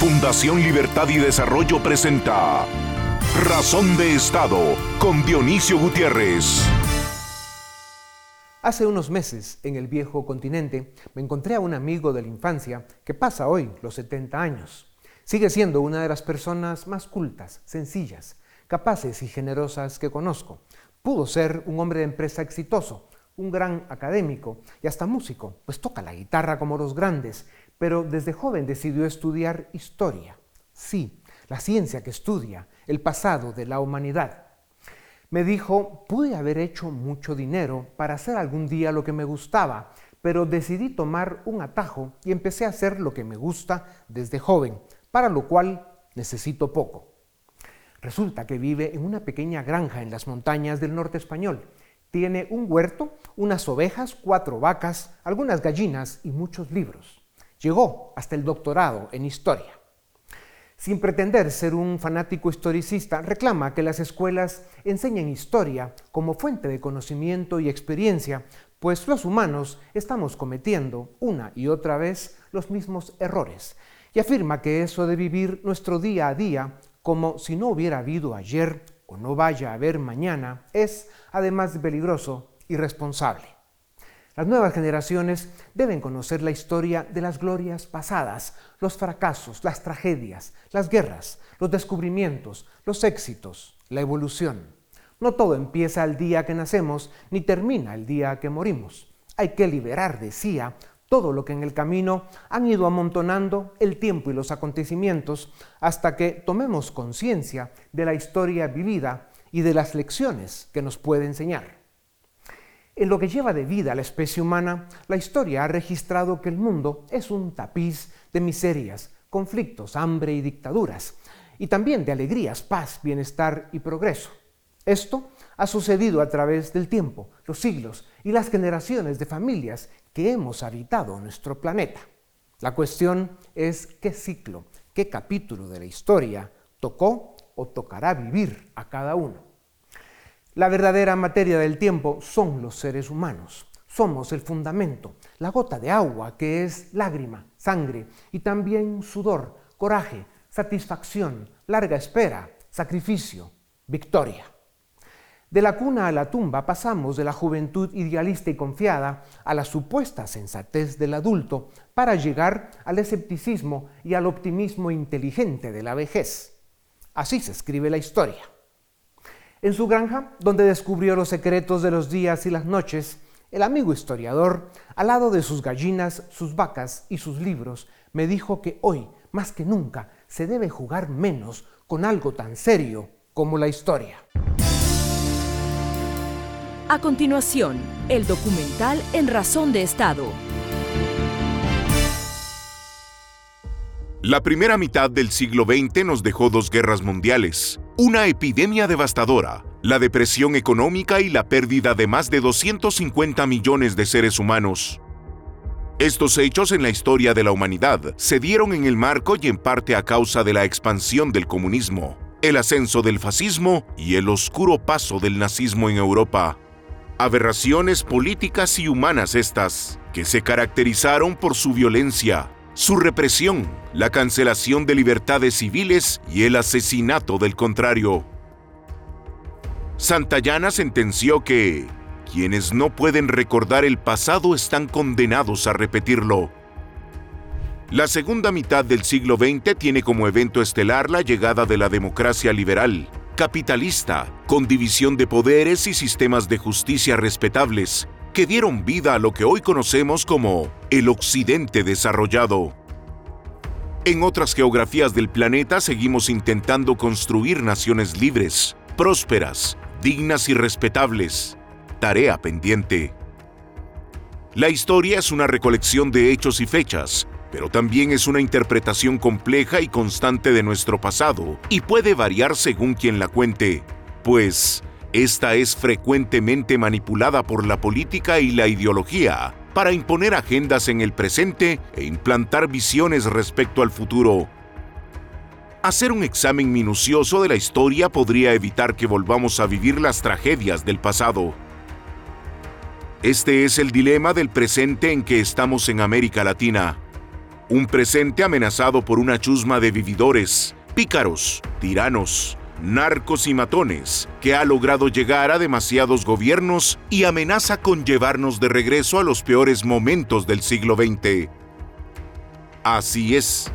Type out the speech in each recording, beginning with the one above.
Fundación Libertad y Desarrollo presenta Razón de Estado con Dionisio Gutiérrez. Hace unos meses, en el viejo continente, me encontré a un amigo de la infancia que pasa hoy los 70 años. Sigue siendo una de las personas más cultas, sencillas, capaces y generosas que conozco. Pudo ser un hombre de empresa exitoso, un gran académico y hasta músico, pues toca la guitarra como los grandes pero desde joven decidió estudiar historia. Sí, la ciencia que estudia el pasado de la humanidad. Me dijo, pude haber hecho mucho dinero para hacer algún día lo que me gustaba, pero decidí tomar un atajo y empecé a hacer lo que me gusta desde joven, para lo cual necesito poco. Resulta que vive en una pequeña granja en las montañas del norte español. Tiene un huerto, unas ovejas, cuatro vacas, algunas gallinas y muchos libros. Llegó hasta el doctorado en historia. Sin pretender ser un fanático historicista, reclama que las escuelas enseñen historia como fuente de conocimiento y experiencia, pues los humanos estamos cometiendo una y otra vez los mismos errores. Y afirma que eso de vivir nuestro día a día como si no hubiera habido ayer o no vaya a haber mañana es, además de peligroso, irresponsable. Las nuevas generaciones deben conocer la historia de las glorias pasadas, los fracasos, las tragedias, las guerras, los descubrimientos, los éxitos, la evolución. No todo empieza el día que nacemos ni termina el día que morimos. Hay que liberar, decía, todo lo que en el camino han ido amontonando el tiempo y los acontecimientos hasta que tomemos conciencia de la historia vivida y de las lecciones que nos puede enseñar. En lo que lleva de vida a la especie humana, la historia ha registrado que el mundo es un tapiz de miserias, conflictos, hambre y dictaduras, y también de alegrías, paz, bienestar y progreso. Esto ha sucedido a través del tiempo, los siglos y las generaciones de familias que hemos habitado nuestro planeta. La cuestión es qué ciclo, qué capítulo de la historia tocó o tocará vivir a cada uno. La verdadera materia del tiempo son los seres humanos. Somos el fundamento, la gota de agua que es lágrima, sangre y también sudor, coraje, satisfacción, larga espera, sacrificio, victoria. De la cuna a la tumba pasamos de la juventud idealista y confiada a la supuesta sensatez del adulto para llegar al escepticismo y al optimismo inteligente de la vejez. Así se escribe la historia. En su granja, donde descubrió los secretos de los días y las noches, el amigo historiador, al lado de sus gallinas, sus vacas y sus libros, me dijo que hoy, más que nunca, se debe jugar menos con algo tan serio como la historia. A continuación, el documental En Razón de Estado. La primera mitad del siglo XX nos dejó dos guerras mundiales, una epidemia devastadora, la depresión económica y la pérdida de más de 250 millones de seres humanos. Estos hechos en la historia de la humanidad se dieron en el marco y en parte a causa de la expansión del comunismo, el ascenso del fascismo y el oscuro paso del nazismo en Europa. Aberraciones políticas y humanas estas, que se caracterizaron por su violencia, su represión, la cancelación de libertades civiles y el asesinato del contrario. Santayana sentenció que quienes no pueden recordar el pasado están condenados a repetirlo. La segunda mitad del siglo XX tiene como evento estelar la llegada de la democracia liberal, capitalista, con división de poderes y sistemas de justicia respetables, que dieron vida a lo que hoy conocemos como el Occidente desarrollado. En otras geografías del planeta seguimos intentando construir naciones libres, prósperas, dignas y respetables. Tarea pendiente. La historia es una recolección de hechos y fechas, pero también es una interpretación compleja y constante de nuestro pasado y puede variar según quien la cuente, pues esta es frecuentemente manipulada por la política y la ideología para imponer agendas en el presente e implantar visiones respecto al futuro. Hacer un examen minucioso de la historia podría evitar que volvamos a vivir las tragedias del pasado. Este es el dilema del presente en que estamos en América Latina. Un presente amenazado por una chusma de vividores, pícaros, tiranos, narcos y matones, que ha logrado llegar a demasiados gobiernos y amenaza con llevarnos de regreso a los peores momentos del siglo XX. Así es.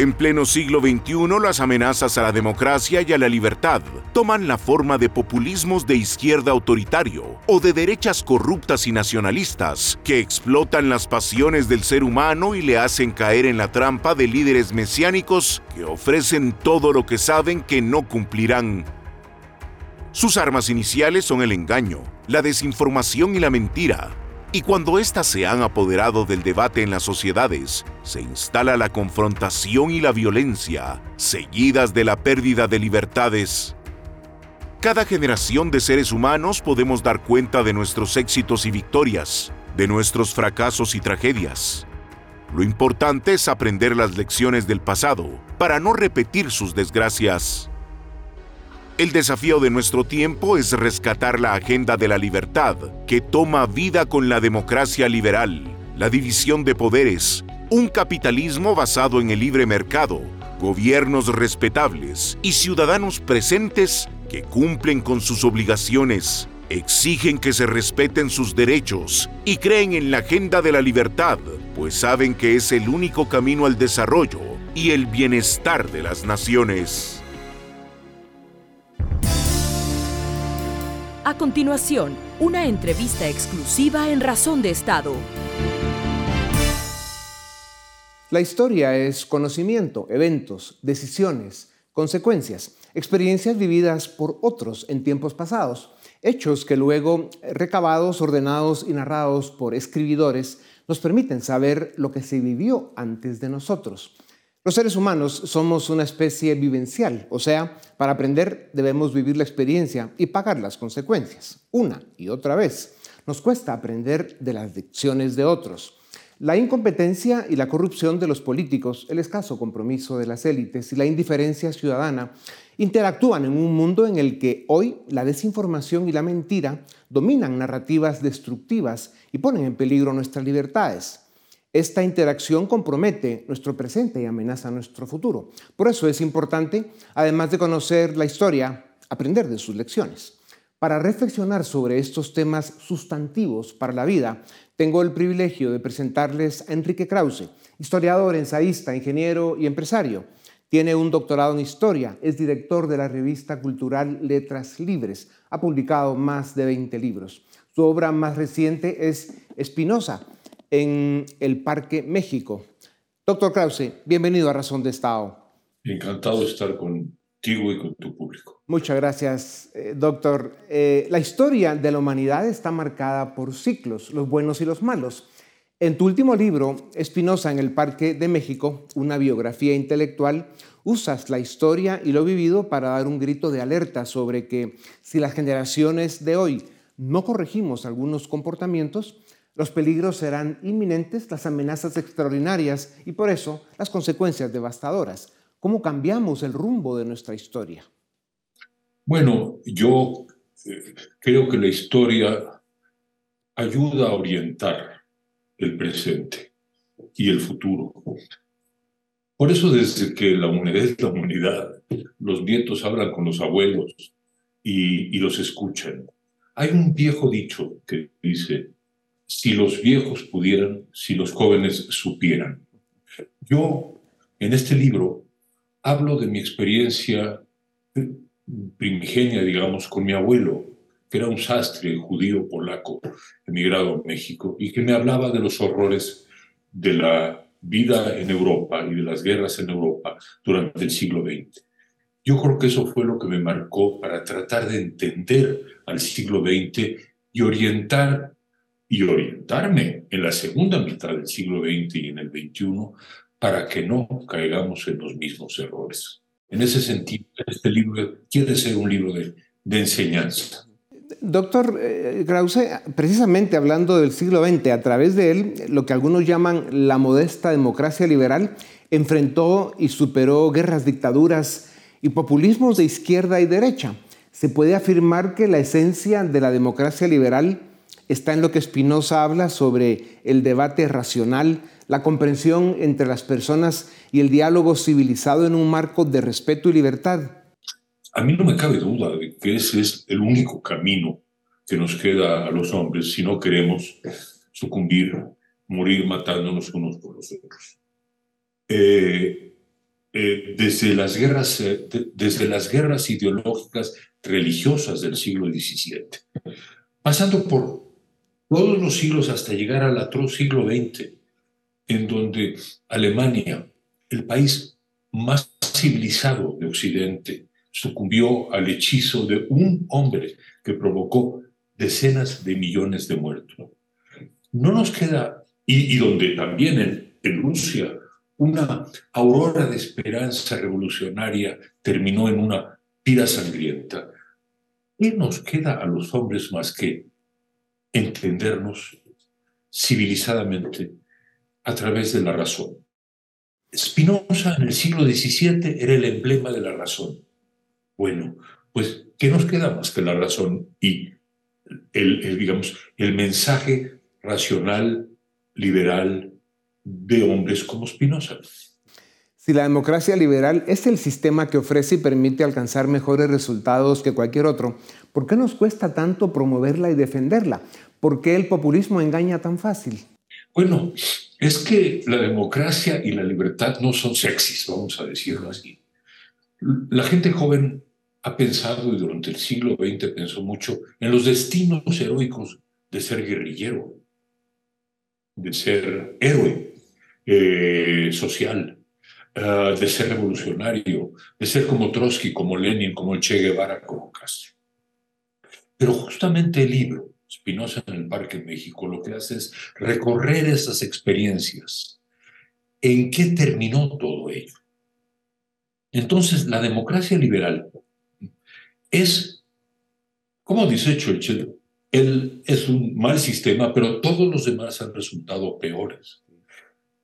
En pleno siglo XXI, las amenazas a la democracia y a la libertad toman la forma de populismos de izquierda autoritario o de derechas corruptas y nacionalistas que explotan las pasiones del ser humano y le hacen caer en la trampa de líderes mesiánicos que ofrecen todo lo que saben que no cumplirán. Sus armas iniciales son el engaño, la desinformación y la mentira, y cuando éstas se han apoderado del debate en las sociedades, se instala la confrontación y la violencia, seguidas de la pérdida de libertades. Cada generación de seres humanos podemos dar cuenta de nuestros éxitos y victorias, de nuestros fracasos y tragedias. Lo importante es aprender las lecciones del pasado para no repetir sus desgracias. El desafío de nuestro tiempo es rescatar la agenda de la libertad, que toma vida con la democracia liberal, la división de poderes, un capitalismo basado en el libre mercado, gobiernos respetables y ciudadanos presentes que cumplen con sus obligaciones, exigen que se respeten sus derechos y creen en la agenda de la libertad, pues saben que es el único camino al desarrollo y el bienestar de las naciones. A continuación, una entrevista exclusiva en Razón de Estado. La historia es conocimiento, eventos, decisiones, consecuencias, experiencias vividas por otros en tiempos pasados, hechos que luego, recabados, ordenados y narrados por escribidores, nos permiten saber lo que se vivió antes de nosotros. Los seres humanos somos una especie vivencial, o sea, para aprender debemos vivir la experiencia y pagar las consecuencias, una y otra vez. Nos cuesta aprender de las lecciones de otros. La incompetencia y la corrupción de los políticos, el escaso compromiso de las élites y la indiferencia ciudadana interactúan en un mundo en el que hoy la desinformación y la mentira dominan narrativas destructivas y ponen en peligro nuestras libertades. Esta interacción compromete nuestro presente y amenaza nuestro futuro. Por eso es importante, además de conocer la historia, aprender de sus lecciones. Para reflexionar sobre estos temas sustantivos para la vida, tengo el privilegio de presentarles a Enrique Krause, historiador, ensayista, ingeniero y empresario. Tiene un doctorado en historia, es director de la revista cultural Letras Libres, ha publicado más de 20 libros. Su obra más reciente es Espinosa, en el Parque México. Doctor Krause, bienvenido a Razón de Estado. Encantado de estar contigo y con tu público. Muchas gracias, eh, doctor. Eh, la historia de la humanidad está marcada por ciclos, los buenos y los malos. En tu último libro, Espinosa en el Parque de México, una biografía intelectual, usas la historia y lo vivido para dar un grito de alerta sobre que si las generaciones de hoy no corregimos algunos comportamientos, los peligros serán inminentes, las amenazas extraordinarias y por eso las consecuencias devastadoras. ¿Cómo cambiamos el rumbo de nuestra historia? Bueno, yo eh, creo que la historia ayuda a orientar el presente y el futuro. Por eso desde que la humanidad es la humanidad, los nietos hablan con los abuelos y, y los escuchan. Hay un viejo dicho que dice, si los viejos pudieran, si los jóvenes supieran. Yo, en este libro, hablo de mi experiencia primigenia, digamos, con mi abuelo, que era un sastre judío polaco, emigrado a México, y que me hablaba de los horrores de la vida en Europa y de las guerras en Europa durante el siglo XX. Yo creo que eso fue lo que me marcó para tratar de entender al siglo XX y orientar y orientarme en la segunda mitad del siglo XX y en el XXI para que no caigamos en los mismos errores. En ese sentido, este libro quiere ser un libro de, enseñanza. Doctor eh, Krause, precisamente hablando del siglo XX, a través de él, lo que algunos llaman la modesta democracia liberal, enfrentó y superó guerras, dictaduras y populismos de izquierda y derecha. Se puede afirmar que la esencia de la democracia liberal está en lo que Spinoza habla sobre el debate racional, la comprensión entre las personas y el diálogo civilizado en un marco de respeto y libertad. A mí no me cabe duda de que ese es el único camino que nos queda a los hombres si no queremos sucumbir, morir matándonos unos por los otros. Eh, eh, desde, las guerras, eh, desde las guerras ideológicas religiosas del siglo XVII, pasando por todos los siglos hasta llegar al atroz siglo XX, en donde Alemania, el país más civilizado de Occidente, sucumbió al hechizo de un hombre que provocó decenas de millones de muertos. No nos queda, y, donde también en, en Rusia una aurora de esperanza revolucionaria terminó en una pira sangrienta. ¿Qué nos queda a los hombres más que entendernos civilizadamente a través de la razón? Spinoza en el siglo XVII era el emblema de la razón. Bueno, pues, ¿qué nos queda más que la razón y el, digamos, el mensaje racional, liberal, de hombres como Spinoza. Si la democracia liberal es el sistema que ofrece y permite alcanzar mejores resultados que cualquier otro, ¿por qué nos cuesta tanto promoverla y defenderla? ¿Por qué el populismo engaña tan fácil? Bueno, es que la democracia y la libertad no son sexys, vamos a decirlo así. La gente joven ha pensado y durante el siglo XX pensó mucho en los destinos heroicos de ser guerrillero, de ser héroe eh, social, ah, de ser revolucionario, de ser como Trotsky, como Lenin, como Che Guevara, como Castro. Pero justamente el libro, Spinoza en el Parque México, lo que hace es recorrer esas experiencias. ¿En qué terminó todo ello? Entonces, la democracia liberal es, como dice Churchill, él es un mal sistema, pero todos los demás han resultado peores.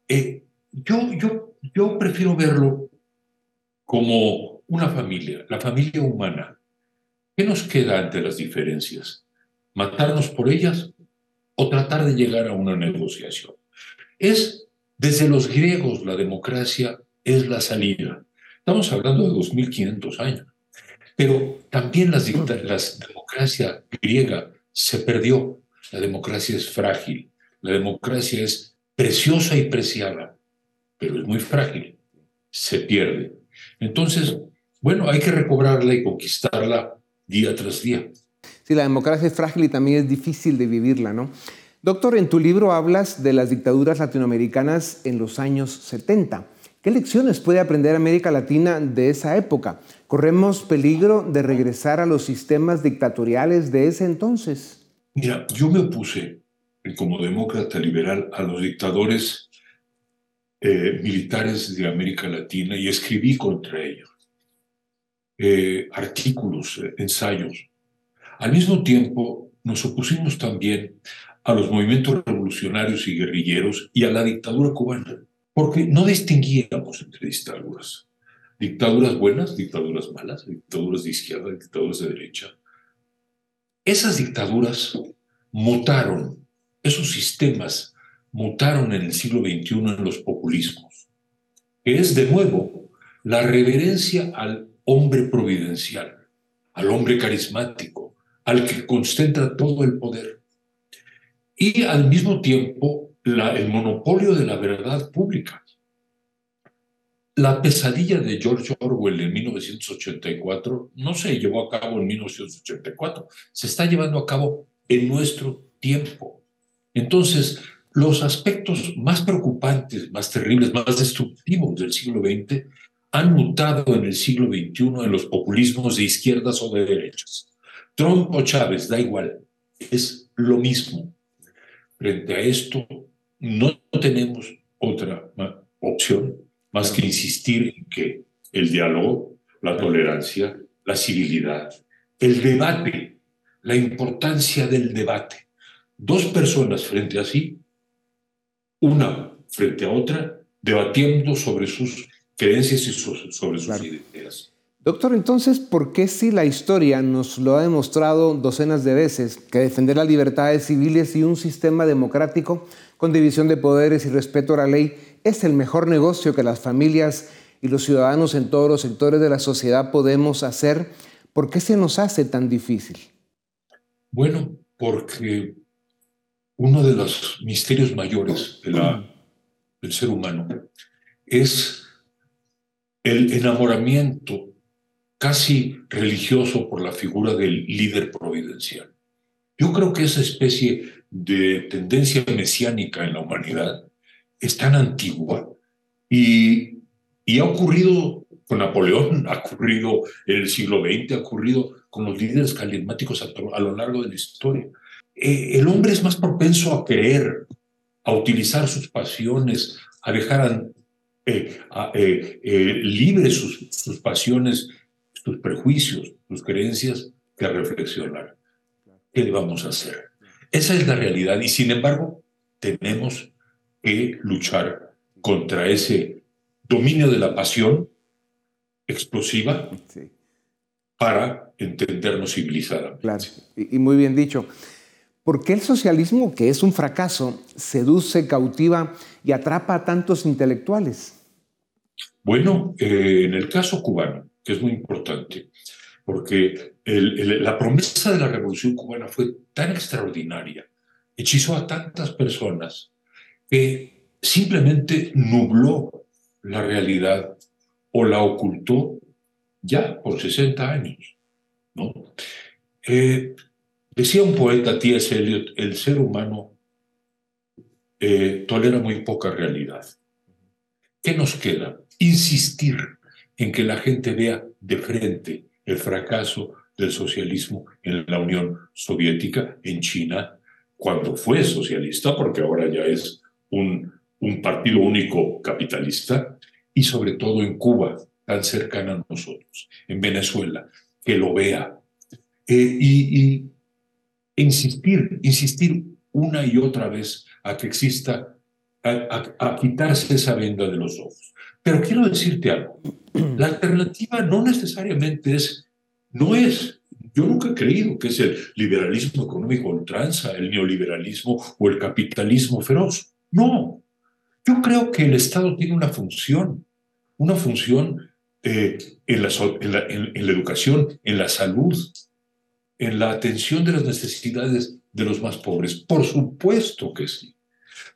Eh, yo, yo, yo prefiero verlo como una familia, la familia humana. ¿Qué nos queda ante las diferencias? ¿Matarnos por ellas o tratar de llegar a una negociación? Es, desde los griegos, la democracia es la salida. Estamos hablando de 2500 años. Pero también la democracia griega se perdió. La democracia es frágil. La democracia es preciosa y preciada, pero es muy frágil. Se pierde. Entonces, bueno, hay que recobrarla y conquistarla día tras día. Sí, la democracia es frágil y también es difícil de vivirla, ¿no? Doctor, en tu libro hablas de las dictaduras latinoamericanas en los años 70. ¿Qué lecciones puede aprender América Latina de esa época? ¿Corremos peligro de regresar a los sistemas dictatoriales de ese entonces? Mira, yo me opuse como demócrata liberal a los dictadores eh, militares de América Latina y escribí contra ellos eh, artículos, eh, ensayos. Al mismo tiempo, nos opusimos también a los movimientos revolucionarios y guerrilleros y a la dictadura cubana porque no distinguíamos entre dictaduras. Dictaduras buenas, dictaduras malas, dictaduras de izquierda, dictaduras de derecha. Esas dictaduras mutaron, esos sistemas mutaron en el siglo XXI en los populismos, es de nuevo la reverencia al hombre providencial, al hombre carismático, al que concentra todo el poder. Y al mismo tiempo el monopolio de la verdad pública. La pesadilla de George Orwell en 1984 no se llevó a cabo en 1984, se está llevando a cabo en nuestro tiempo. Entonces, los aspectos más preocupantes, más terribles, más destructivos del siglo XX han mutado en el siglo XXI en los populismos de izquierdas o de derechas. Trump o Chávez, da igual, es lo mismo. Frente a esto, no tenemos otra opción más que insistir en que el diálogo, la tolerancia, la civilidad, el debate, la importancia del debate. Dos personas frente a sí, una frente a otra, debatiendo sobre sus creencias y sobre sus ideas. Doctor, entonces, ¿por qué si la historia nos lo ha demostrado docenas de veces que defender las libertades civiles y un sistema democrático con división de poderes y respeto a la ley es el mejor negocio que las familias y los ciudadanos en todos los sectores de la sociedad podemos hacer? ¿Por qué se nos hace tan difícil? Bueno, porque uno de los misterios mayores del ser humano es el enamoramiento casi religioso por la figura del líder providencial. Yo creo que esa especie de tendencia mesiánica en la humanidad es tan antigua y, y ha ocurrido con Napoleón, ha ocurrido en el siglo XX, ha ocurrido con los líderes carismáticos a, lo largo de la historia. Eh, el hombre es más propenso a creer, a utilizar sus pasiones, a dejar eh, eh, libres sus, sus pasiones sus prejuicios, sus creencias, que reflexionar. ¿Qué le vamos a hacer? Esa es la realidad y sin embargo tenemos que luchar contra ese dominio de la pasión explosiva para entendernos civilizadamente. Claro, y muy bien dicho. ¿Por qué el socialismo, que es un fracaso, seduce, cautiva y atrapa a tantos intelectuales? Bueno, eh, en el caso cubano, que es muy importante, porque la promesa de la revolución cubana fue tan extraordinaria, hechizó a tantas personas, que simplemente nubló la realidad o la ocultó ya por 60 años. ¿no? Eh, decía un poeta, T.S. Eliot, el ser humano eh, tolera muy poca realidad. ¿Qué nos queda? Insistir en que la gente vea de frente el fracaso del socialismo en la Unión Soviética, en China, cuando fue socialista, porque ahora ya es un, partido único capitalista, y sobre todo en Cuba, tan cercana a nosotros, en Venezuela, que lo vea. Eh, y, insistir, insistir una y otra vez a que exista, a quitarse esa venda de los ojos. Pero quiero decirte algo. La alternativa no necesariamente es, no es, yo nunca he creído que es el liberalismo económico ultranza, el neoliberalismo o el capitalismo feroz. No. Yo creo que el Estado tiene una función, una función eh, en, la, en la educación, en la salud, en la atención de las necesidades de los más pobres. Por supuesto que sí.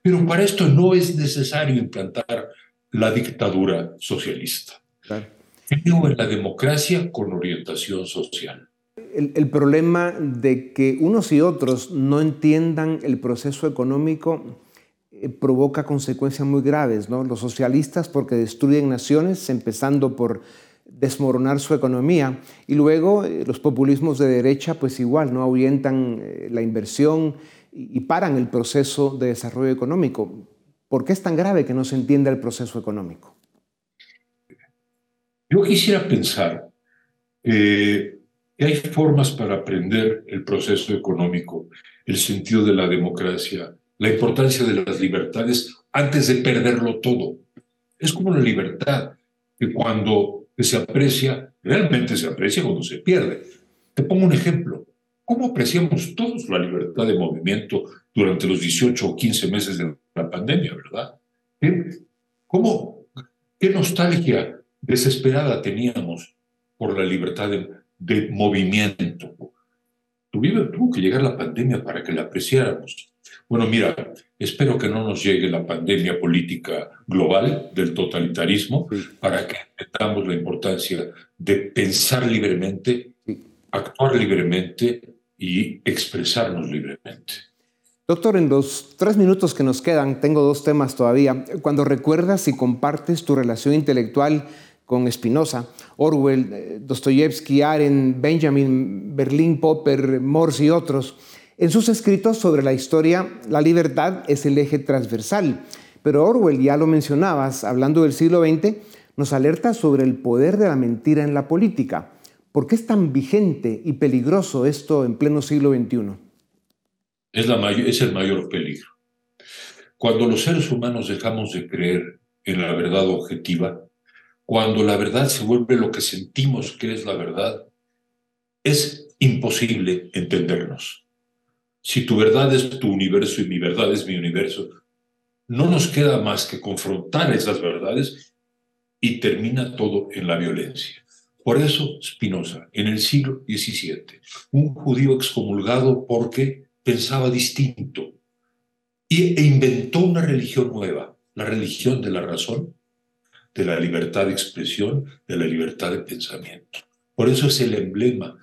Pero para esto no es necesario implantar la dictadura socialista. Claro. en la democracia con orientación social. El, problema de que unos y otros no entiendan el proceso económico eh, provoca consecuencias muy graves. ¿no? Los socialistas porque destruyen naciones, empezando por desmoronar su economía, y luego eh, los populismos de derecha pues igual, no ahuyentan eh, la inversión y paran el proceso de desarrollo económico. ¿Por qué es tan grave que no se entienda el proceso económico? Yo quisiera pensar que hay formas para aprender el proceso económico, el sentido de la democracia, la importancia de las libertades antes de perderlo todo. Es como la libertad, que cuando se aprecia, realmente se aprecia cuando se pierde. Te pongo un ejemplo. ¿Cómo apreciamos todos la libertad de movimiento durante los 18 o 15 meses de la pandemia, verdad? ¿Cómo, qué nostalgia desesperada teníamos por la libertad de, movimiento? tuvo que llegar la pandemia para que la apreciáramos. Bueno, mira, espero que no nos llegue la pandemia política global del totalitarismo para que entendamos la importancia de pensar libremente, actuar libremente y expresarnos libremente. Doctor, en los tres minutos que nos quedan, tengo dos temas todavía. Cuando recuerdas y compartes tu relación intelectual con Spinoza, Orwell, eh, Dostoyevsky, Aren, Benjamin, Berlín, Popper, Morse y otros, en sus escritos sobre la historia, la libertad es el eje transversal. Pero Orwell, ya lo mencionabas, hablando del siglo XX, nos alerta sobre el poder de la mentira en la política. ¿Por qué es tan vigente y peligroso esto en pleno siglo XXI? Es, es el mayor peligro. Cuando los seres humanos dejamos de creer en la verdad objetiva, cuando la verdad se vuelve lo que sentimos que es la verdad, es imposible entendernos. Si tu verdad es tu universo y mi verdad es mi universo, no nos queda más que confrontar esas verdades y termina todo en la violencia. Por eso Spinoza, en el siglo XVII, un judío excomulgado porque pensaba distinto e inventó una religión nueva, la religión de la razón, de la libertad de expresión, de la libertad de pensamiento. Por eso es el emblema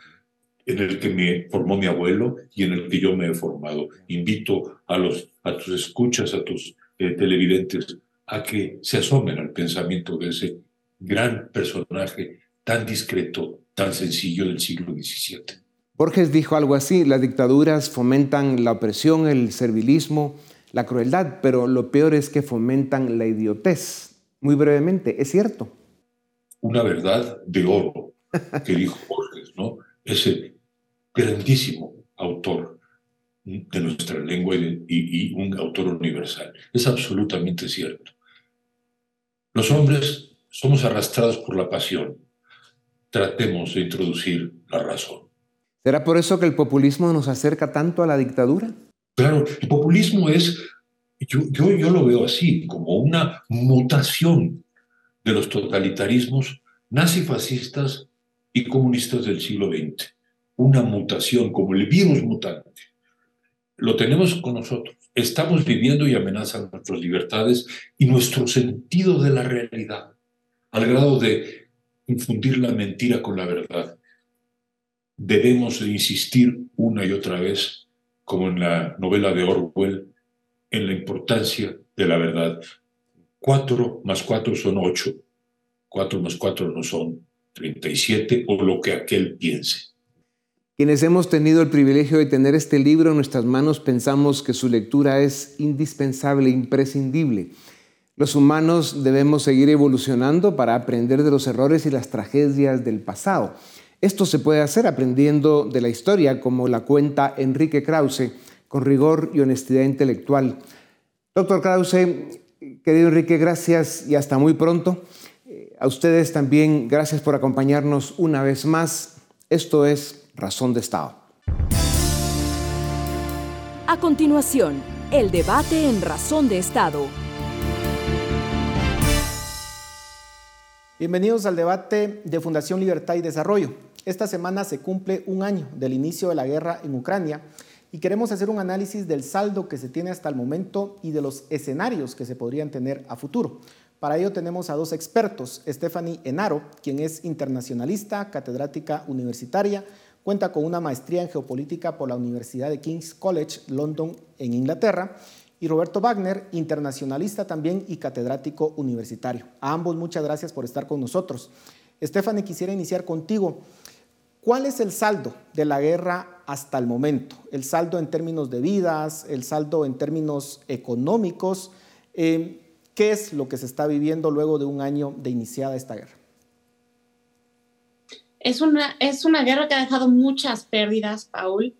en el que me formó mi abuelo y en el que yo me he formado. Invito a, los, a tus escuchas, a tus eh, televidentes, a que se asomen al pensamiento de ese gran personaje tan discreto, tan sencillo del siglo XVII. Borges dijo algo así, las dictaduras fomentan la opresión, el servilismo, la crueldad, pero lo peor es que fomentan la idiotez. Muy brevemente, ¿es cierto? Una verdad de oro que dijo Borges, ¿no? Ese grandísimo autor de nuestra lengua y, un autor universal. Es absolutamente cierto. Los hombres somos arrastrados por la pasión. Tratemos de introducir la razón. ¿Será por eso que el populismo nos acerca tanto a la dictadura? Claro, el populismo es, yo, yo, yo lo veo así, como una mutación de los totalitarismos nazifascistas y comunistas del siglo XX una mutación, como el virus mutante. Lo tenemos con nosotros. Estamos viviendo y amenazan nuestras libertades y nuestro sentido de la realidad, al grado de infundir la mentira con la verdad. Debemos insistir una y otra vez, como en la novela de Orwell, en la importancia de la verdad. Cuatro más cuatro son ocho. Cuatro más cuatro no son treinta y siete o lo que aquel piense. Quienes hemos tenido el privilegio de tener este libro en nuestras manos pensamos que su lectura es indispensable, imprescindible. Los humanos debemos seguir evolucionando para aprender de los errores y las tragedias del pasado. Esto se puede hacer aprendiendo de la historia, como la cuenta Enrique Krause, con rigor y honestidad intelectual. Doctor Krause, querido Enrique, gracias y hasta muy pronto. Eh, a ustedes también, gracias por acompañarnos una vez más. Esto es razón de Estado. A continuación, el debate en razón de Estado. Bienvenidos al debate de Fundación Libertad y Desarrollo. Esta semana se cumple un año del inicio de la guerra en Ucrania y queremos hacer un análisis del saldo que se tiene hasta el momento y de los escenarios que se podrían tener a futuro. Para ello tenemos a dos expertos, Stephanie Enaro, quien es internacionalista, catedrática universitaria, Cuenta con una maestría en geopolítica por la Universidad de King's College, London, en Inglaterra. Y Roberto Wagner, internacionalista también y catedrático universitario. A ambos muchas gracias por estar con nosotros. Stephanie, quisiera iniciar contigo. ¿Cuál es el saldo de la guerra hasta el momento? El saldo en términos de vidas, el saldo en términos económicos. Eh, ¿Qué es lo que se está viviendo luego de un año de iniciada esta guerra? Es una, es una guerra que ha dejado muchas pérdidas, Paul.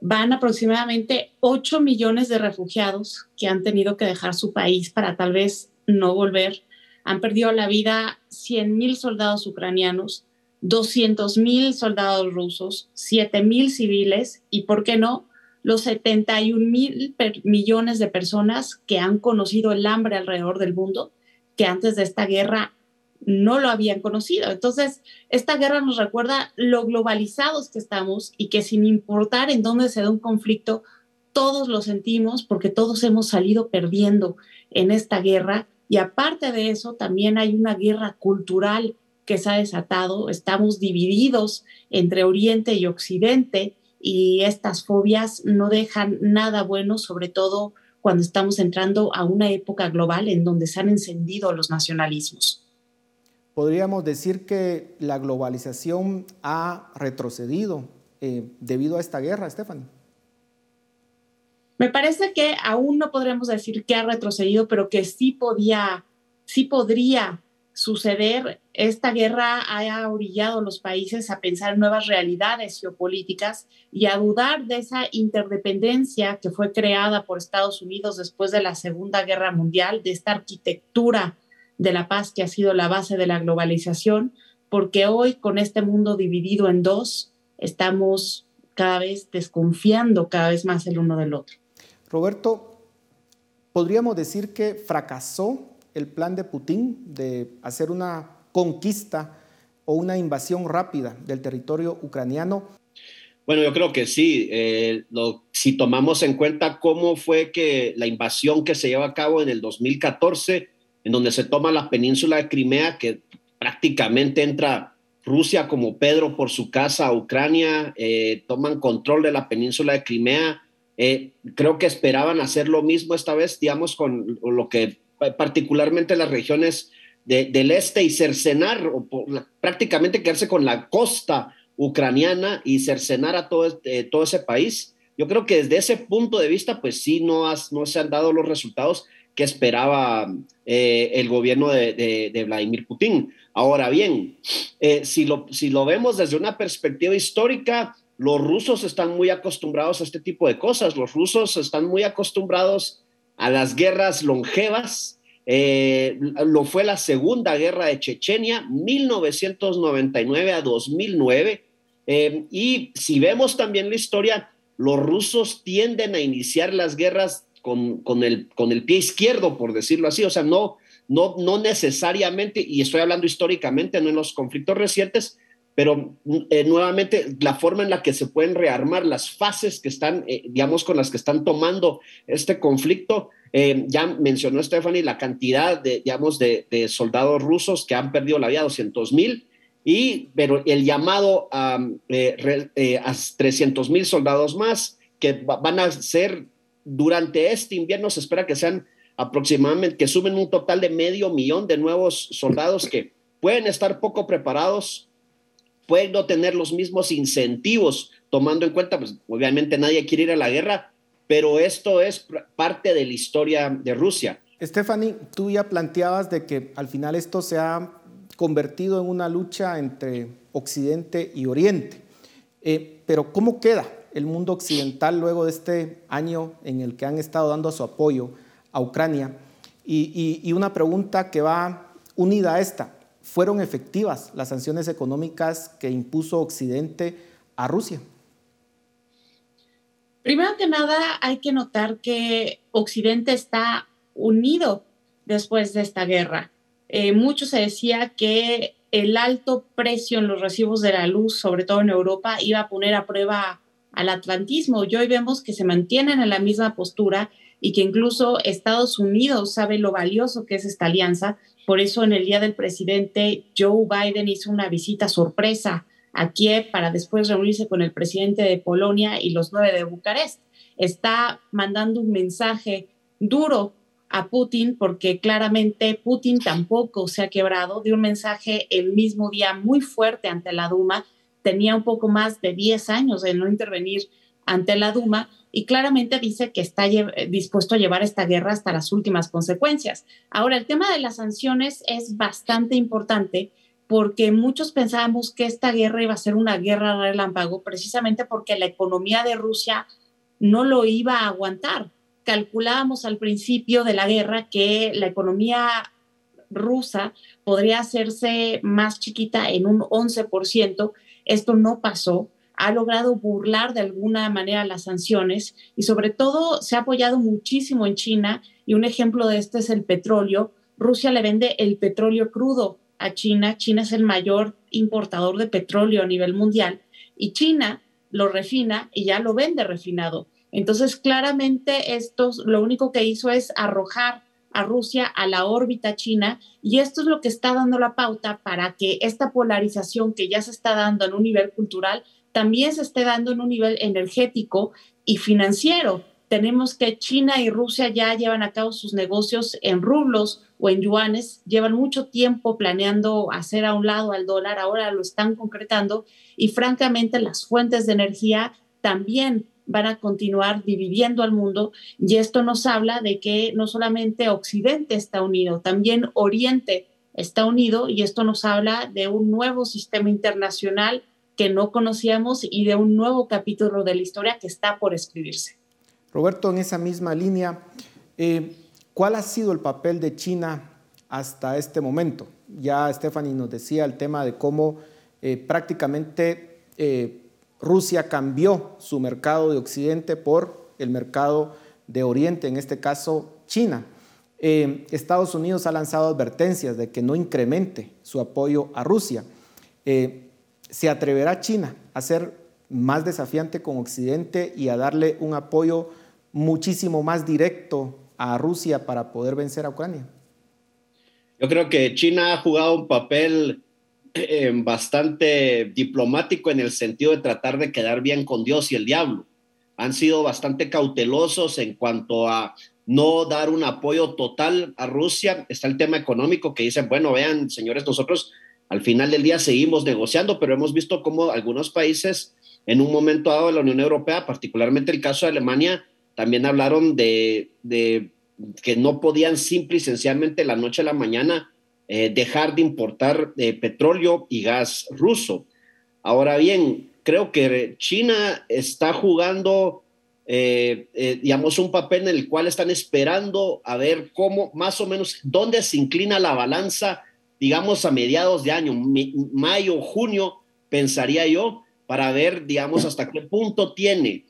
Van aproximadamente 8 millones de refugiados que han tenido que dejar su país para tal vez no volver. Han perdido la vida 100 mil soldados ucranianos, 200 mil soldados rusos, 7 mil civiles y, ¿por qué no?, los 71 mil millones de personas que han conocido el hambre alrededor del mundo, que antes de esta guerra no lo habían conocido. Entonces, esta guerra nos recuerda lo globalizados que estamos y que sin importar en dónde se da un conflicto, todos lo sentimos porque todos hemos salido perdiendo en esta guerra. Y aparte de eso, también hay una guerra cultural que se ha desatado. Estamos divididos entre Oriente y Occidente y estas fobias no dejan nada bueno, sobre todo cuando estamos entrando a una época global en donde se han encendido los nacionalismos podríamos decir que la globalización ha retrocedido eh, debido a esta guerra, Stephanie. Me parece que aún no podremos decir que ha retrocedido, pero que sí podía, sí podría suceder. Esta guerra ha orillado a los países a pensar en nuevas realidades geopolíticas y a dudar de esa interdependencia que fue creada por Estados Unidos después de la Segunda Guerra Mundial, de esta arquitectura de la paz que ha sido la base de la globalización, porque hoy con este mundo dividido en dos, estamos cada vez desconfiando cada vez más el uno del otro. Roberto, ¿podríamos decir que fracasó el plan de Putin de hacer una conquista o una invasión rápida del territorio ucraniano? Bueno, yo creo que sí. Eh, si tomamos en cuenta cómo fue que la invasión que se lleva a cabo en el 2014, en donde se toma la península de Crimea, que prácticamente entra Rusia como Pedro por su casa a Ucrania, eh, toman control de la península de Crimea. Eh, creo que esperaban hacer lo mismo esta vez, digamos, con lo que particularmente las regiones del este y cercenar, o prácticamente quedarse con la costa ucraniana y cercenar a todo, este, todo ese país. Yo creo que desde ese punto de vista, pues sí, no, no se han dado los resultados que esperaba eh, el gobierno de, Vladimir Putin. Ahora bien, eh, si, lo, si lo vemos desde una perspectiva histórica, los rusos están muy acostumbrados a este tipo de cosas. Los rusos están muy acostumbrados a las guerras longevas. Eh, lo fue la Segunda Guerra de Chechenia, 1999 a 2009. Eh, y si vemos también la historia, los rusos tienden a iniciar las guerras con, con, el, con el pie izquierdo, por decirlo así. O sea, no, no, no necesariamente, y estoy hablando históricamente, no en los conflictos recientes, pero eh, nuevamente la forma en la que se pueden rearmar las fases que están, eh, digamos, con las que están tomando este conflicto. ya mencionó Stephanie la cantidad de, digamos, de, de, soldados rusos que han perdido la vida, 200 mil, y pero el llamado a, eh, eh, a 300 mil soldados más que van a ser durante este invierno, se espera que sean aproximadamente, que sumen un total de medio millón de nuevos soldados que pueden estar poco preparados, pueden no tener los mismos incentivos, tomando en cuenta, pues obviamente nadie quiere ir a la guerra, pero esto es parte de la historia de Rusia. Stephanie, tú ya planteabas de que al final esto se ha convertido en una lucha entre Occidente y Oriente. Eh, pero ¿cómo queda el mundo occidental luego de este año en el que han estado dando su apoyo a Ucrania? Y, una pregunta que va unida a esta. ¿Fueron efectivas las sanciones económicas que impuso Occidente a Rusia? Primero que nada, hay que notar que Occidente está unido después de esta guerra. Eh, mucho se decía que el alto precio en los recibos de la luz, sobre todo en Europa, iba a poner a prueba al atlantismo. Y hoy vemos que se mantienen en la misma postura y que incluso Estados Unidos sabe lo valioso que es esta alianza. Por eso en el día del presidente, Joe Biden hizo una visita sorpresa a Kiev para después reunirse con el presidente de Polonia y los nueve de Bucarest. Está mandando un mensaje duro a Putin porque claramente Putin tampoco se ha quebrado, dio un mensaje el mismo día muy fuerte ante la Duma, tenía un poco más de 10 años de no intervenir ante la Duma y claramente dice que está dispuesto a llevar esta guerra hasta las últimas consecuencias. Ahora, el tema de las sanciones es bastante importante porque muchos pensábamos que esta guerra iba a ser una guerra relámpago precisamente porque la economía de Rusia no lo iba a aguantar calculábamos al principio de la guerra que la economía rusa podría hacerse más chiquita en un 11%. Esto no pasó. Ha logrado burlar de alguna manera las sanciones y sobre todo se ha apoyado muchísimo en China y un ejemplo de esto es el petróleo. Rusia le vende el petróleo crudo a China. China es el mayor importador de petróleo a nivel mundial y China lo refina y ya lo vende refinado. Entonces, claramente esto lo único que hizo es arrojar a Rusia a la órbita china y esto es lo que está dando la pauta para que esta polarización que ya se está dando en un nivel cultural también se esté dando en un nivel energético y financiero. Tenemos que China y Rusia ya llevan a cabo sus negocios en rublos o en yuanes, llevan mucho tiempo planeando hacer a un lado al dólar, ahora lo están concretando y francamente las fuentes de energía también van a continuar dividiendo al mundo y esto nos habla de que no solamente Occidente está unido, también Oriente está unido y esto nos habla de un nuevo sistema internacional que no conocíamos y de un nuevo capítulo de la historia que está por escribirse. Roberto, en esa misma línea, eh, ¿cuál ha sido el papel de China hasta este momento. Ya Stephanie nos decía el tema de cómo eh, prácticamente eh, Rusia cambió su mercado de Occidente por el mercado de Oriente, en este caso China. Eh, Estados Unidos ha lanzado advertencias de que no incremente su apoyo a Rusia. ¿Se atreverá China a ser más desafiante con Occidente y a darle un apoyo muchísimo más directo a Rusia para poder vencer a Ucrania? Yo creo que China ha jugado un papel eh, bastante diplomático en el sentido de tratar de quedar bien con Dios y el diablo. Han sido bastante cautelosos en cuanto a no dar un apoyo total a Rusia. Está el tema económico que dicen, bueno, vean, señores, nosotros al final del día seguimos negociando, pero hemos visto cómo algunos países en un momento dado de la Unión Europea, particularmente el caso de Alemania, también hablaron de, de que no podían simple y sencillamente la noche a la mañana eh, dejar de importar eh, petróleo y gas ruso. Ahora bien, creo que China está jugando, eh, digamos, un papel en el cual están esperando a ver cómo, más o menos, dónde se inclina la balanza, digamos, a mediados de año, mayo, junio, pensaría yo, para ver, digamos, hasta qué punto tiene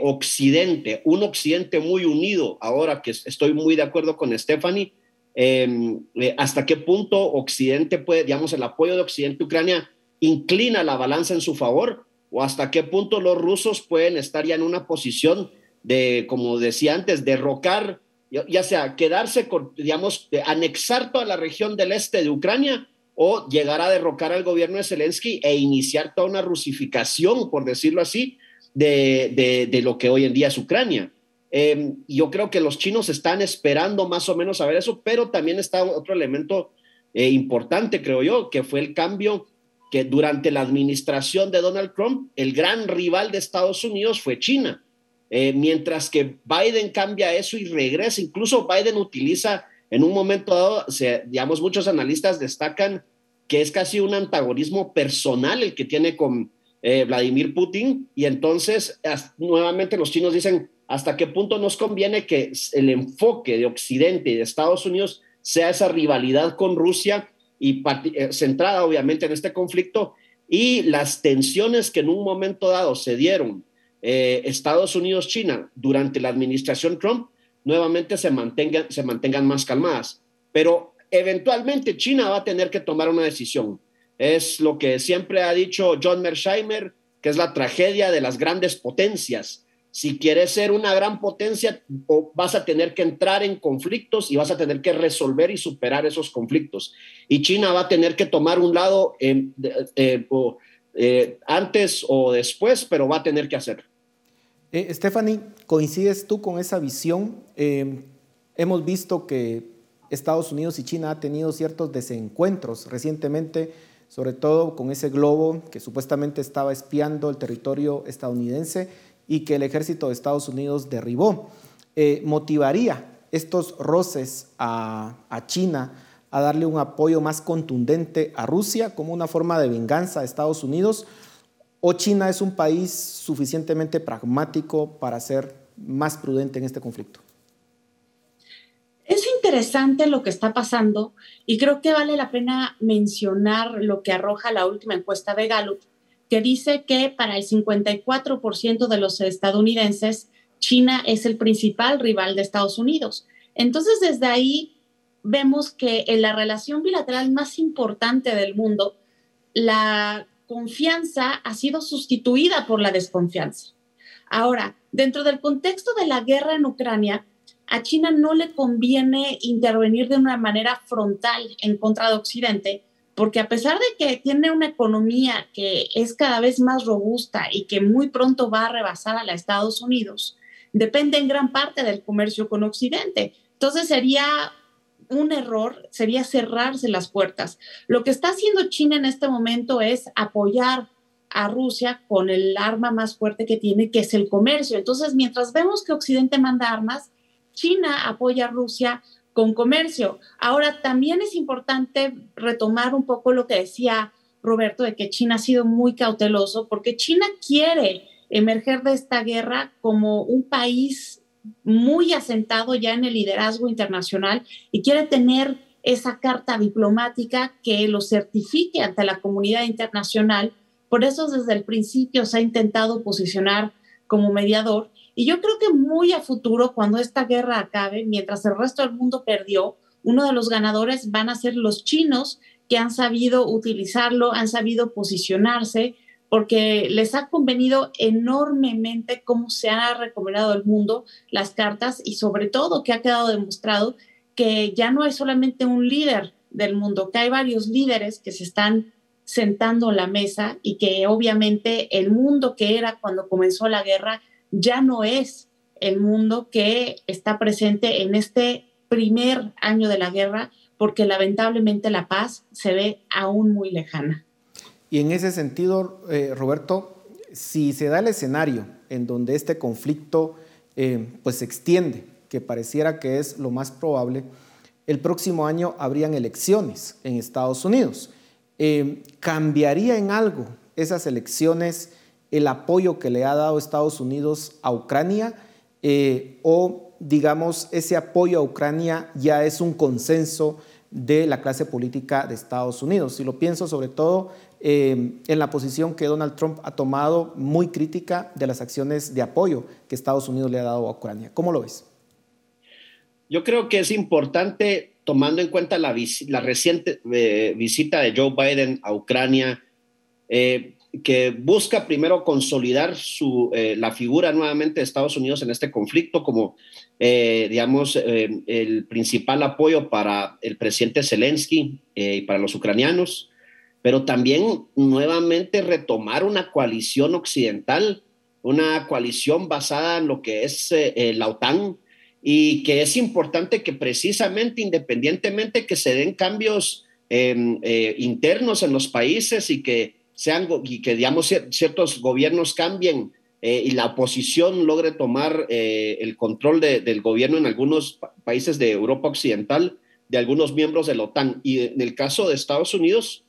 Occidente, un Occidente muy unido, ahora que estoy muy de acuerdo con Stephanie, eh, hasta qué punto Occidente puede, digamos, el apoyo de Occidente a Ucrania inclina la balanza en su favor, o hasta qué punto los rusos pueden estar ya en una posición de, como decía antes, derrocar, ya sea quedarse, con, digamos, anexar toda la región del este de Ucrania o llegar a derrocar al gobierno de Zelensky e iniciar toda una rusificación, por decirlo así, de, lo que hoy en día es Ucrania. Em, yo creo que los chinos están esperando más o menos a ver eso, pero también está otro elemento eh, importante, creo yo, que fue el cambio que durante la administración de Donald Trump, el gran rival de Estados Unidos fue China. Eh, mientras que Biden cambia eso y regresa, incluso Biden utiliza en un momento dado, digamos, muchos analistas destacan que es casi un antagonismo personal el que tiene con, eh, Vladimir Putin, y entonces nuevamente los chinos dicen, ¿hasta qué punto nos conviene que el enfoque de Occidente y de Estados Unidos sea esa rivalidad con Rusia y eh, centrada obviamente en este conflicto y las tensiones que en un momento dado se dieron eh, Estados Unidos-China durante la administración Trump, nuevamente se mantengan, se mantengan más calmadas. Pero eventualmente China va a tener que tomar una decisión. Es lo que siempre ha dicho John Mersheimer, que es la tragedia de las grandes potencias. Si quieres ser una gran potencia, vas a tener que entrar en conflictos y vas a tener que resolver y superar esos conflictos. Y China va a tener que tomar un lado eh, eh, antes o después, pero va a tener que hacerlo. Eh, Stephanie, ¿coincides tú con esa visión? hemos visto que Estados Unidos y China han tenido ciertos desencuentros recientemente sobre todo con ese globo que supuestamente estaba espiando el territorio estadounidense y que el ejército de Estados Unidos derribó. Eh, ¿Motivaría estos roces a, China a darle un apoyo más contundente a Rusia como una forma de venganza a Estados Unidos? ¿O China es un país suficientemente pragmático para ser más prudente en este conflicto? Es interesante lo que está pasando y creo que vale la pena mencionar lo que arroja la última encuesta de Gallup, que dice que para el 54% de los estadounidenses, China es el principal rival de Estados Unidos. Entonces, desde ahí vemos que en la relación bilateral más importante del mundo, la confianza ha sido sustituida por la desconfianza. Ahora, dentro del contexto de la guerra en Ucrania, a China no le conviene intervenir de una manera frontal en contra de Occidente, porque a pesar de que tiene una economía que es cada vez más robusta y que muy pronto va a rebasar a la Estados Unidos, depende en gran parte del comercio con Occidente. Entonces sería un error, sería cerrarse las puertas. Lo que está haciendo China en este momento es apoyar a Rusia con el arma más fuerte que tiene, que es el comercio. Entonces, mientras vemos que Occidente manda armas, China apoya a Rusia con comercio. Ahora, también es importante retomar un poco lo que decía Roberto de que China ha sido muy cauteloso, porque China quiere emerger de esta guerra como un país muy asentado ya en el liderazgo internacional y quiere tener esa carta diplomática que lo certifique ante la comunidad internacional. Por eso desde el principio se ha intentado posicionar como mediador. Y yo creo que muy a futuro, cuando esta guerra acabe, mientras el resto del mundo perdió, uno de los ganadores van a ser los chinos que han sabido utilizarlo, han sabido posicionarse, porque les ha convenido enormemente cómo se ha recomendado el mundo las cartas y sobre todo que ha quedado demostrado que ya no hay solamente un líder del mundo, que hay varios líderes que se están sentando a la mesa y que obviamente el mundo que era cuando comenzó la guerra ya no es el mundo que está presente en este primer año de la guerra, porque lamentablemente la paz se ve aún muy lejana. Y en ese sentido, eh, Roberto, si se da el escenario en donde este conflicto eh, pues se extiende, que pareciera que es lo más probable, el próximo año habrían elecciones en Estados Unidos. Eh, ¿Cambiaría en algo esas elecciones el apoyo que le ha dado Estados Unidos a Ucrania? ¿O digamos ese apoyo a Ucrania ya es un consenso de la clase política de Estados Unidos? Si lo pienso sobre todo eh, en la posición que Donald Trump ha tomado muy crítica de las acciones de apoyo que Estados Unidos le ha dado a Ucrania. ¿Cómo lo ves? Yo creo que es importante, tomando en cuenta la, reciente eh, visita de Joe Biden a Ucrania, eh, que busca primero consolidar su, la figura nuevamente de Estados Unidos en este conflicto como, digamos, el principal apoyo para el presidente Zelensky y para los ucranianos pero también nuevamente retomar una coalición occidental, una coalición basada en lo que es eh, eh, la OTAN y que es importante que precisamente independientemente que se den cambios em, eh, internos en los países y que sean y que digamos ciertos gobiernos cambien y la oposición logre tomar el control del gobierno en algunos países de Europa Occidental, de algunos miembros de la OTAN. Y en el caso de Estados Unidos,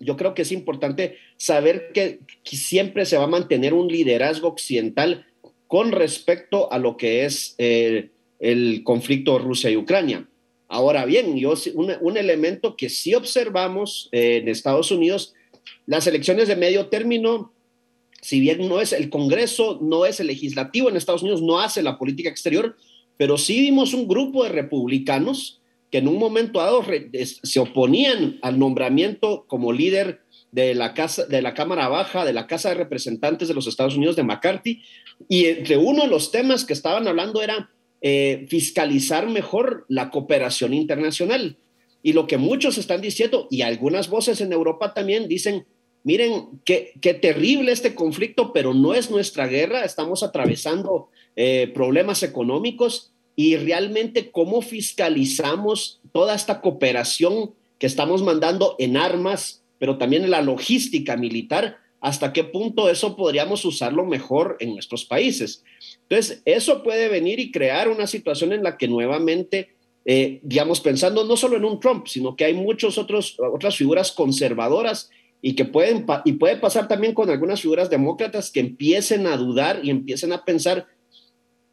yo creo que es importante saber que, siempre se va a mantener un liderazgo occidental con respecto a lo que es eh, el conflicto Rusia y Ucrania. Ahora bien, yo, un, elemento que sí observamos eh, en Estados Unidos, las elecciones de medio término, si bien no es el Congreso, no es el legislativo en Estados Unidos, no hace la política exterior, pero sí vimos un grupo de republicanos que en un momento dado se oponían al nombramiento como líder de la, casa, de la Cámara Baja, de la Casa de Representantes de los Estados Unidos de McCarthy, y entre uno de los temas que estaban hablando era eh, fiscalizar mejor la cooperación internacional. Y lo que muchos están diciendo, y algunas voces en Europa también dicen, miren, qué, terrible este conflicto, pero no es nuestra guerra, estamos atravesando eh, problemas económicos y realmente cómo fiscalizamos toda esta cooperación que estamos mandando en armas, pero también en la logística militar, hasta qué punto eso podríamos usarlo mejor en nuestros países. Entonces, eso puede venir y crear una situación en la que nuevamente, eh, digamos, pensando no solo en un Trump, sino que hay muchas otras figuras conservadoras y que pueden, y puede pasar también con algunas figuras demócratas que empiecen a dudar y empiecen a pensar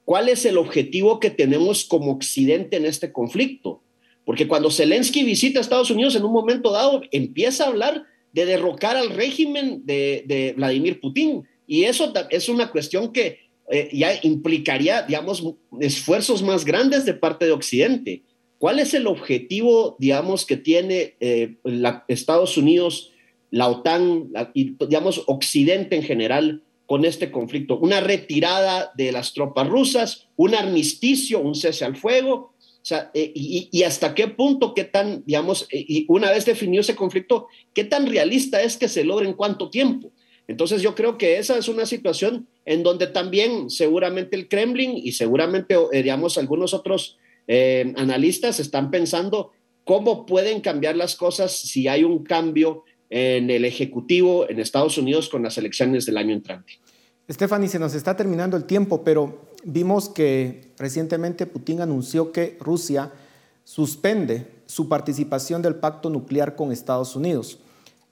¿Cuál es el objetivo que tenemos como Occidente en este conflicto? Porque cuando Zelensky visita Estados Unidos en un momento dado, empieza a hablar de derrocar al régimen de, Vladimir Putin. Y eso es una cuestión que eh, ya implicaría, digamos, esfuerzos más grandes de parte de Occidente. ¿Cuál es el objetivo, digamos, que tiene eh, Estados Unidos, la OTAN y, digamos, Occidente en general con este conflicto, una retirada de las tropas rusas, un armisticio, un cese al fuego, o sea, eh, y, hasta qué punto, qué tan, digamos, y una vez definido ese conflicto, qué tan realista es que se logre en cuánto tiempo. Entonces yo creo que esa es una situación en donde también seguramente el Kremlin y seguramente, eh, digamos, algunos otros analistas están pensando cómo pueden cambiar las cosas si hay un cambio en el Ejecutivo en Estados Unidos con las elecciones del año entrante. Stephanie, se nos está terminando el tiempo, pero vimos que recientemente Putin anunció que Rusia suspende su participación del pacto nuclear con Estados Unidos.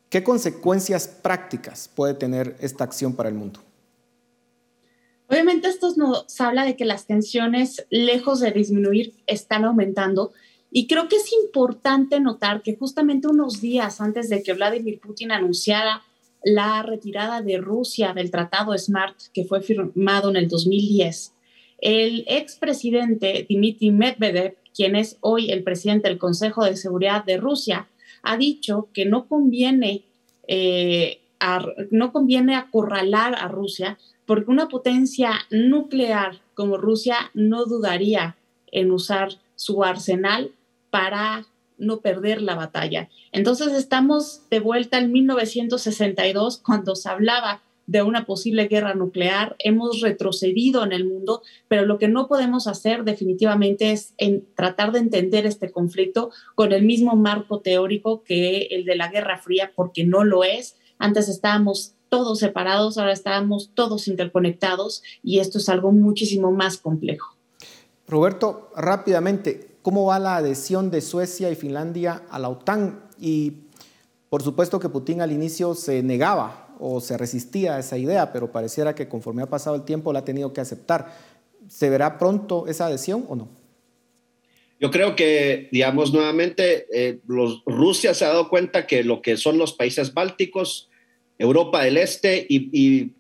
¿Qué consecuencias prácticas puede tener esta acción para el mundo? Obviamente esto nos habla de que las tensiones, lejos de disminuir, están aumentando. Y creo que es importante notar que justamente unos días antes de que Vladimir Putin anunciara la retirada de Rusia del Tratado SMART que fue firmado en el 2010, el expresidente Dmitry Medvedev, quien es hoy el presidente del Consejo de Seguridad de Rusia, ha dicho que no conviene, eh, no conviene acorralar a Rusia porque una potencia nuclear como Rusia no dudaría en usar su arsenal para no perder la batalla. Entonces estamos de vuelta en 1962 cuando se hablaba de una posible guerra nuclear, hemos retrocedido en el mundo, pero lo que no podemos hacer definitivamente es tratar de entender este conflicto con el mismo marco teórico que el de la Guerra Fría, porque no lo es. Antes estábamos todos separados, ahora estábamos todos interconectados y esto es algo muchísimo más complejo. Roberto, rápidamente, ¿cómo va la adhesión de Suecia y Finlandia a la OTAN? Y por supuesto que Putin al inicio se negaba o se resistía a esa idea, pero pareciera que conforme ha pasado el tiempo la ha tenido que aceptar. ¿Se verá pronto esa adhesión o no? Yo creo que, digamos, nuevamente, eh, los, Rusia se ha dado cuenta que lo que son los países bálticos, Europa del Este y,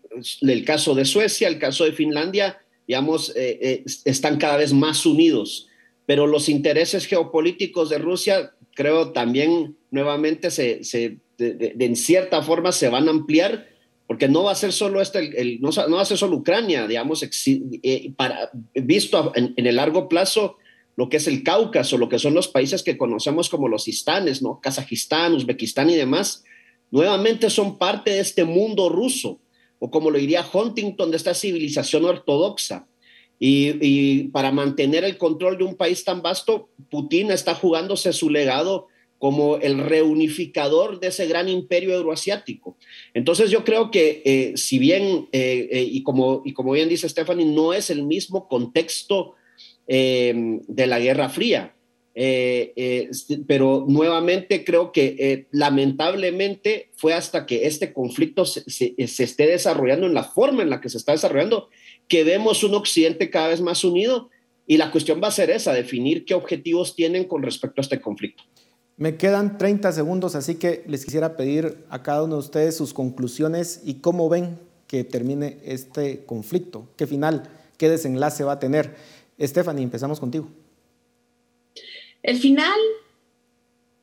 el caso de Suecia, el caso de Finlandia, digamos, eh, eh, están cada vez más unidos. Pero los intereses geopolíticos de Rusia, creo, también nuevamente se, de, en cierta forma se van a ampliar, porque no va a ser solo este, el, no, va solo Ucrania, digamos, eh, para, visto en, el largo plazo, lo que es el Cáucaso, lo que son los países que conocemos como los istanes, ¿no? Kazajistán, Uzbekistán y demás, nuevamente son parte de este mundo ruso, o como lo diría Huntington, de esta civilización ortodoxa. Y, para mantener el control de un país tan vasto, Putin está jugándose su legado como el reunificador de ese gran imperio euroasiático. Entonces yo creo que eh, si bien, eh, eh, y, como, y como bien dice Stephanie, no es el mismo contexto de la Guerra Fría, pero nuevamente creo que lamentablemente fue hasta que este conflicto se, se esté desarrollando en la forma en la que se está desarrollando que vemos un Occidente cada vez más unido y la cuestión va a ser esa, definir qué objetivos tienen con respecto a este conflicto. Me quedan 30 segundos, así que les quisiera pedir a cada uno de ustedes sus conclusiones y cómo ven que termine este conflicto, qué final, qué desenlace va a tener. Stephanie, empezamos contigo. El final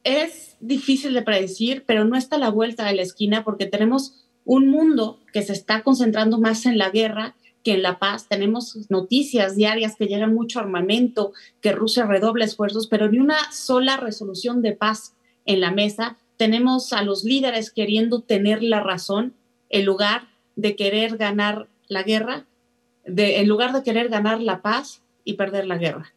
es difícil de predecir, pero no está a la vuelta de la esquina porque tenemos un mundo que se está concentrando más en la guerra que en La Paz tenemos noticias diarias que llegan mucho armamento, que Rusia redobla esfuerzos, pero ni una sola resolución de paz en la mesa. Tenemos a los líderes queriendo tener la razón en lugar de querer ganar la guerra, en lugar de querer ganar la paz y perder la guerra.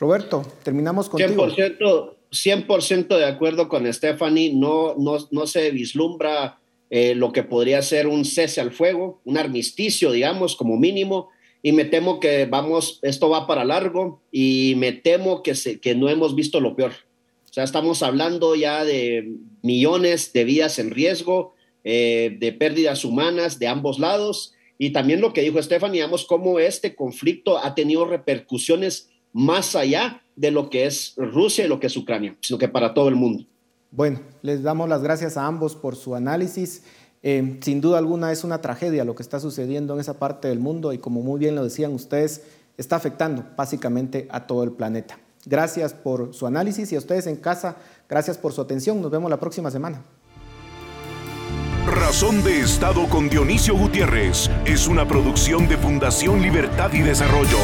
Roberto, terminamos contigo. 100%, 100 de acuerdo con Stephanie, no, no, no se vislumbra eh, lo que podría ser un cese al fuego, un armisticio, digamos, como mínimo, y me temo que vamos, esto va para largo y me temo que, se, que no hemos visto lo peor. O sea, estamos hablando ya de millones de vidas en riesgo, eh, de pérdidas humanas de ambos lados, y también lo que dijo Estefan, digamos, cómo este conflicto ha tenido repercusiones más allá de lo que es Rusia y lo que es Ucrania, sino que para todo el mundo. Bueno, les damos las gracias a ambos por su análisis. Eh, sin duda alguna es una tragedia lo que está sucediendo en esa parte del mundo y como muy bien lo decían ustedes, está afectando básicamente a todo el planeta. Gracias por su análisis y a ustedes en casa, gracias por su atención. Nos vemos la próxima semana. Razón de Estado con Dionisio Gutiérrez es una producción de Fundación Libertad y Desarrollo.